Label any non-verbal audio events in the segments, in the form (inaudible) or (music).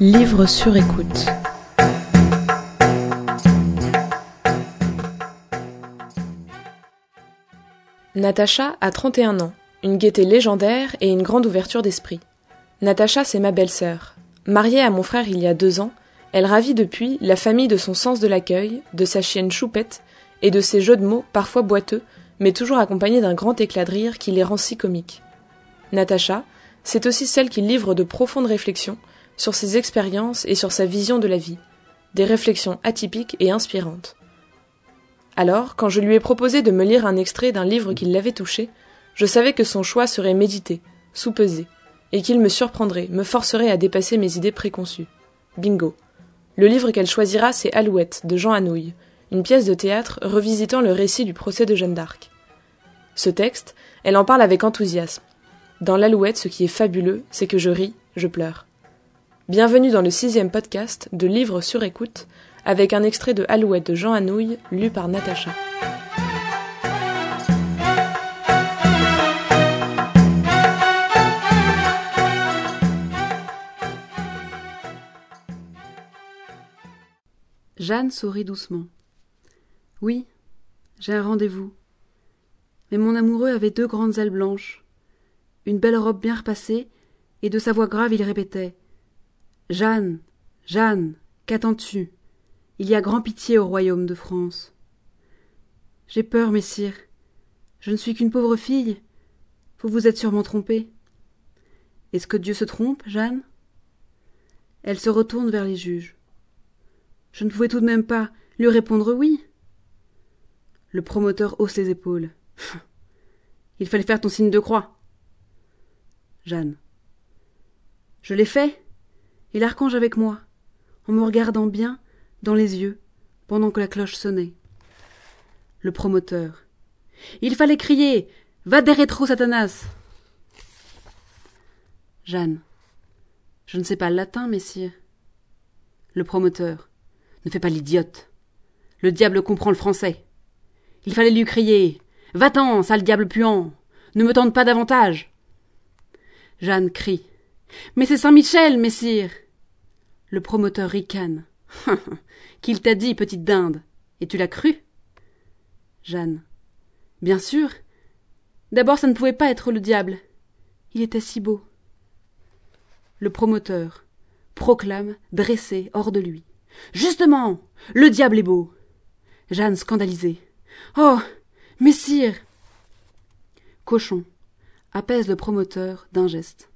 Livre sur écoute. Natacha a 31 ans, une gaieté légendaire et une grande ouverture d'esprit. Natacha, c'est ma belle-sœur. Mariée à mon frère il y a deux ans, elle ravit depuis la famille de son sens de l'accueil, de sa chienne choupette et de ses jeux de mots parfois boiteux, mais toujours accompagnés d'un grand éclat de rire qui les rend si comiques. Natacha, c'est aussi celle qui livre de profondes réflexions sur ses expériences et sur sa vision de la vie, des réflexions atypiques et inspirantes. Alors, quand je lui ai proposé de me lire un extrait d'un livre qui l'avait touché, je savais que son choix serait médité, sous-pesé, et qu'il me surprendrait, me forcerait à dépasser mes idées préconçues. Bingo. Le livre qu'elle choisira, c'est Alouette, de Jean Anouilh, une pièce de théâtre revisitant le récit du procès de Jeanne d'Arc. Ce texte, elle en parle avec enthousiasme. Dans l'Alouette, ce qui est fabuleux, c'est que je ris, je pleure. Bienvenue dans le sixième podcast de Livres sur écoute, avec un extrait de Alouette de Jean Anouilh, lu par Natacha. Jeanne sourit doucement. Oui, j'ai un rendez-vous. Mais mon amoureux avait deux grandes ailes blanches, une belle robe bien repassée, et de sa voix grave il répétait Jeanne, Jeanne, qu'attends-tu? Il y a grand pitié au royaume de France. J'ai peur, messire. Je ne suis qu'une pauvre fille. Vous vous êtes sûrement trompée. Est-ce que Dieu se trompe, Jeanne? Elle se retourne vers les juges. Je ne pouvais tout de même pas lui répondre oui. Le promoteur hausse les épaules. (laughs) Il fallait faire ton signe de croix. Jeanne. Je l'ai fait, et l'archange avec moi, en me regardant bien dans les yeux pendant que la cloche sonnait. Le promoteur. Il fallait crier Va des rétro, Satanas Jeanne. Je ne sais pas le latin, messire. Le promoteur. Ne fais pas l'idiote. Le diable comprend le français. Il fallait lui crier Va-t'en, sale diable puant Ne me tente pas davantage Jeanne crie Mais c'est Saint-Michel, messire Le promoteur ricane. (laughs) Qu'il t'a dit, petite dinde Et tu l'as cru? Jeanne. Bien sûr. D'abord, ça ne pouvait pas être le diable. Il était si beau. Le promoteur proclame, dressé hors de lui. Justement. Le diable est beau. Jeanne scandalisée. Oh. Messire. Cochon. Apaise le promoteur d'un geste.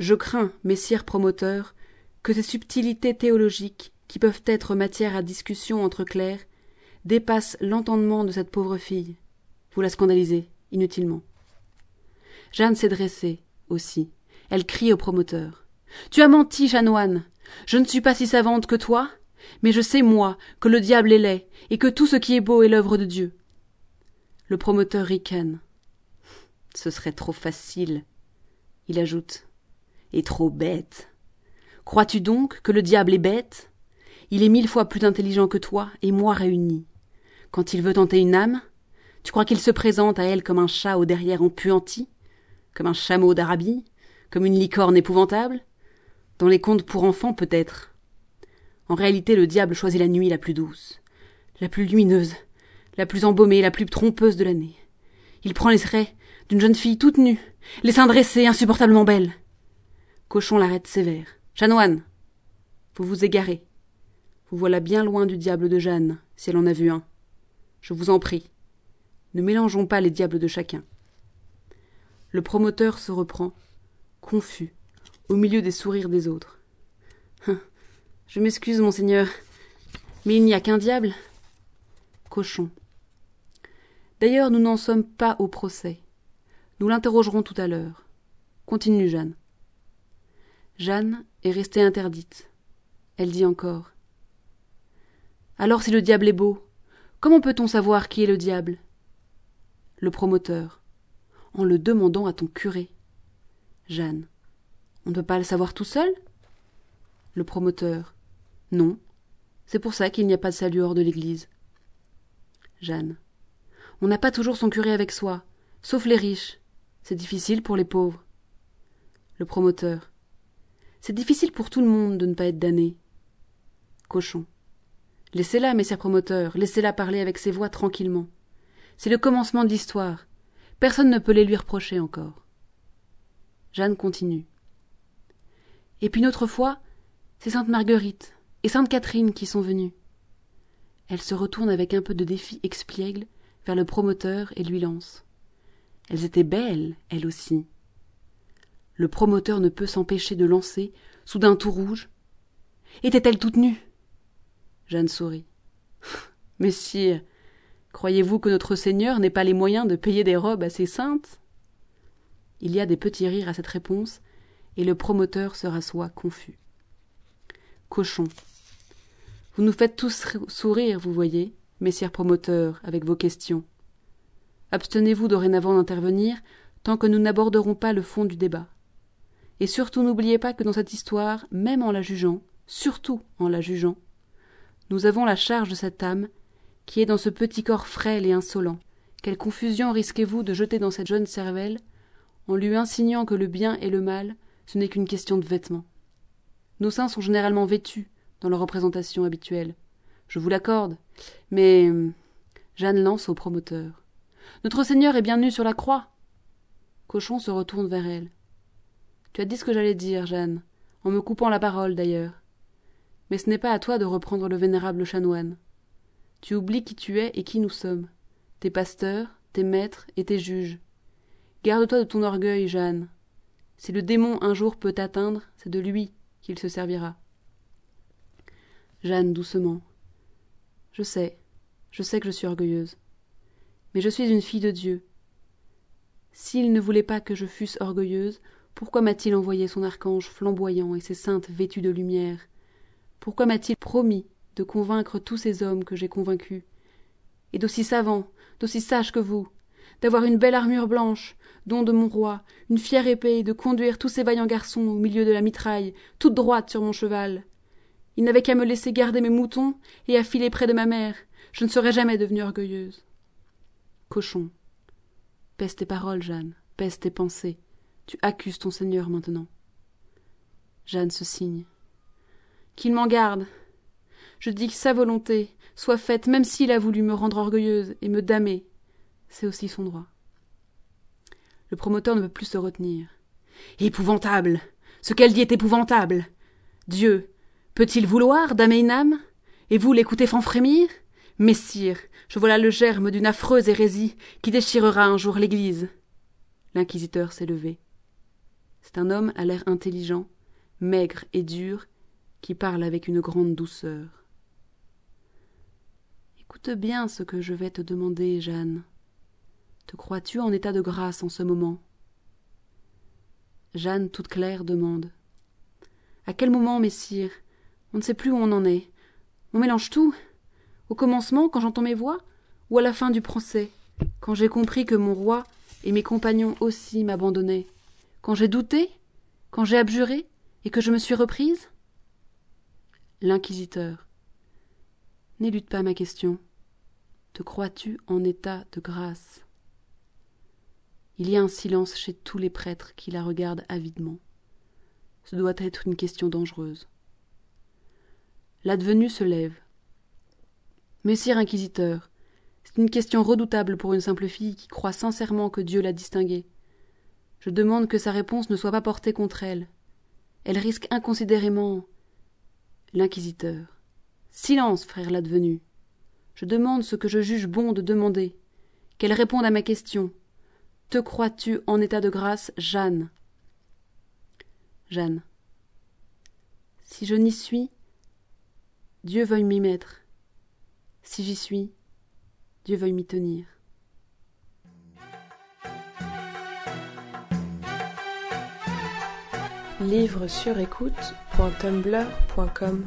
Je crains, messire promoteur, que ces subtilités théologiques, qui peuvent être matière à discussion entre clercs, dépassent l'entendement de cette pauvre fille. Vous la scandalisez, inutilement. Jeanne s'est dressée, aussi. Elle crie au promoteur. Tu as menti, chanoine. Je ne suis pas si savante que toi, mais je sais, moi, que le diable est laid, et que tout ce qui est beau est l'œuvre de Dieu. Le promoteur ricane. Ce serait trop facile. Il ajoute. Et trop bête. Crois-tu donc que le diable est bête? Il est mille fois plus intelligent que toi et moi réunis. Quand il veut tenter une âme, tu crois qu'il se présente à elle comme un chat au derrière empuanti Comme un chameau d'Arabie Comme une licorne épouvantable? Dans les contes pour enfants, peut-être. En réalité, le diable choisit la nuit la plus douce, la plus lumineuse, la plus embaumée, la plus trompeuse de l'année. Il prend les traits d'une jeune fille toute nue, les seins dressés, insupportablement belle. Cochon l'arrête sévère. Chanoine Vous vous égarez. Vous voilà bien loin du diable de Jeanne, si elle en a vu un. Je vous en prie. Ne mélangeons pas les diables de chacun. Le promoteur se reprend, confus, au milieu des sourires des autres. Hein, je m'excuse, monseigneur, mais il n'y a qu'un diable. Cochon. D'ailleurs, nous n'en sommes pas au procès. Nous l'interrogerons tout à l'heure. Continue, Jeanne. Jeanne est restée interdite. Elle dit encore. Alors si le diable est beau, comment peut-on savoir qui est le diable? Le promoteur. En le demandant à ton curé. Jeanne. On ne peut pas le savoir tout seul? Le promoteur. Non. C'est pour ça qu'il n'y a pas de salut hors de l'église. Jeanne. On n'a pas toujours son curé avec soi, sauf les riches. C'est difficile pour les pauvres. Le promoteur. C'est difficile pour tout le monde de ne pas être damné. Cochon. Laissez-la, messieurs promoteurs, laissez-la parler avec ses voix tranquillement. C'est le commencement de l'histoire. Personne ne peut les lui reprocher encore. Jeanne continue. Et puis une autre fois, c'est Sainte Marguerite et Sainte Catherine qui sont venues. Elle se retourne avec un peu de défi expiègle vers le promoteur et lui lance. Elles étaient belles, elles aussi. Le promoteur ne peut s'empêcher de lancer, soudain tout rouge. Étaient-elles toutes nues Jeanne sourit. (laughs) Messire, croyez-vous que notre Seigneur n'ait pas les moyens de payer des robes assez saintes? Il y a des petits rires à cette réponse, et le promoteur se rassoit confus. Cochon. Vous nous faites tous sourire, vous voyez, messieurs promoteurs, avec vos questions. Abstenez-vous dorénavant d'intervenir tant que nous n'aborderons pas le fond du débat. Et surtout n'oubliez pas que dans cette histoire, même en la jugeant, surtout en la jugeant, nous avons la charge de cette âme qui est dans ce petit corps frêle et insolent. Quelle confusion risquez-vous de jeter dans cette jeune cervelle en lui insignant que le bien et le mal, ce n'est qu'une question de vêtements. Nos seins sont généralement vêtus dans leur représentation habituelle. Je vous l'accorde, mais Jeanne lance au promoteur. Notre Seigneur est bien nu sur la croix. Cochon se retourne vers elle. Tu as dit ce que j'allais dire, Jeanne, en me coupant la parole d'ailleurs. Mais ce n'est pas à toi de reprendre le vénérable chanoine. Tu oublies qui tu es et qui nous sommes, tes pasteurs, tes maîtres et tes juges. Garde-toi de ton orgueil, Jeanne. Si le démon un jour peut t'atteindre, c'est de lui qu'il se servira. Jeanne, doucement. Je sais, je sais que je suis orgueilleuse. Mais je suis une fille de Dieu. S'il ne voulait pas que je fusse orgueilleuse, pourquoi m'a-t-il envoyé son archange flamboyant et ses saintes vêtues de lumière? Pourquoi m'a-t-il promis de convaincre tous ces hommes que j'ai convaincus? Et d'aussi savants, d'aussi sages que vous, d'avoir une belle armure blanche, don de mon roi, une fière épée, de conduire tous ces vaillants garçons au milieu de la mitraille, toute droite sur mon cheval. Il n'avait qu'à me laisser garder mes moutons et à filer près de ma mère. Je ne serais jamais devenue orgueilleuse. Cochon. Pèse tes paroles, Jeanne, pèse tes pensées. Tu accuses ton Seigneur maintenant. Jeanne se signe. Qu'il m'en garde. Je dis que sa volonté soit faite, même s'il a voulu me rendre orgueilleuse et me damner. C'est aussi son droit. Le promoteur ne peut plus se retenir. Épouvantable. Ce qu'elle dit est épouvantable. Dieu, peut-il vouloir damer une âme Et vous l'écoutez frémir? Messire, je vois là le germe d'une affreuse hérésie qui déchirera un jour l'Église. L'inquisiteur s'est levé. C'est un homme à l'air intelligent, maigre et dur, qui parle avec une grande douceur. Écoute bien ce que je vais te demander, Jeanne. Te crois-tu en état de grâce en ce moment? Jeanne, toute claire, demande. À quel moment, messire? On ne sait plus où on en est. On mélange tout. Au commencement, quand j'entends mes voix, ou à la fin du procès, quand j'ai compris que mon roi et mes compagnons aussi m'abandonnaient quand j'ai douté, quand j'ai abjuré, et que je me suis reprise? L'inquisiteur. N'élude pas ma question. Te crois-tu en état de grâce? Il y a un silence chez tous les prêtres qui la regardent avidement. Ce doit être une question dangereuse. L'advenu se lève. Messire inquisiteur, c'est une question redoutable pour une simple fille qui croit sincèrement que Dieu l'a distinguée. Je demande que sa réponse ne soit pas portée contre elle. Elle risque inconsidérément. L'inquisiteur. Silence, frère l'advenu. Je demande ce que je juge bon de demander. Qu'elle réponde à ma question. Te crois-tu en état de grâce, Jeanne? Jeanne. Si je n'y suis, Dieu veuille m'y mettre. Si j'y suis, Dieu veuille m'y tenir. Livre sur écoute.tumblr.com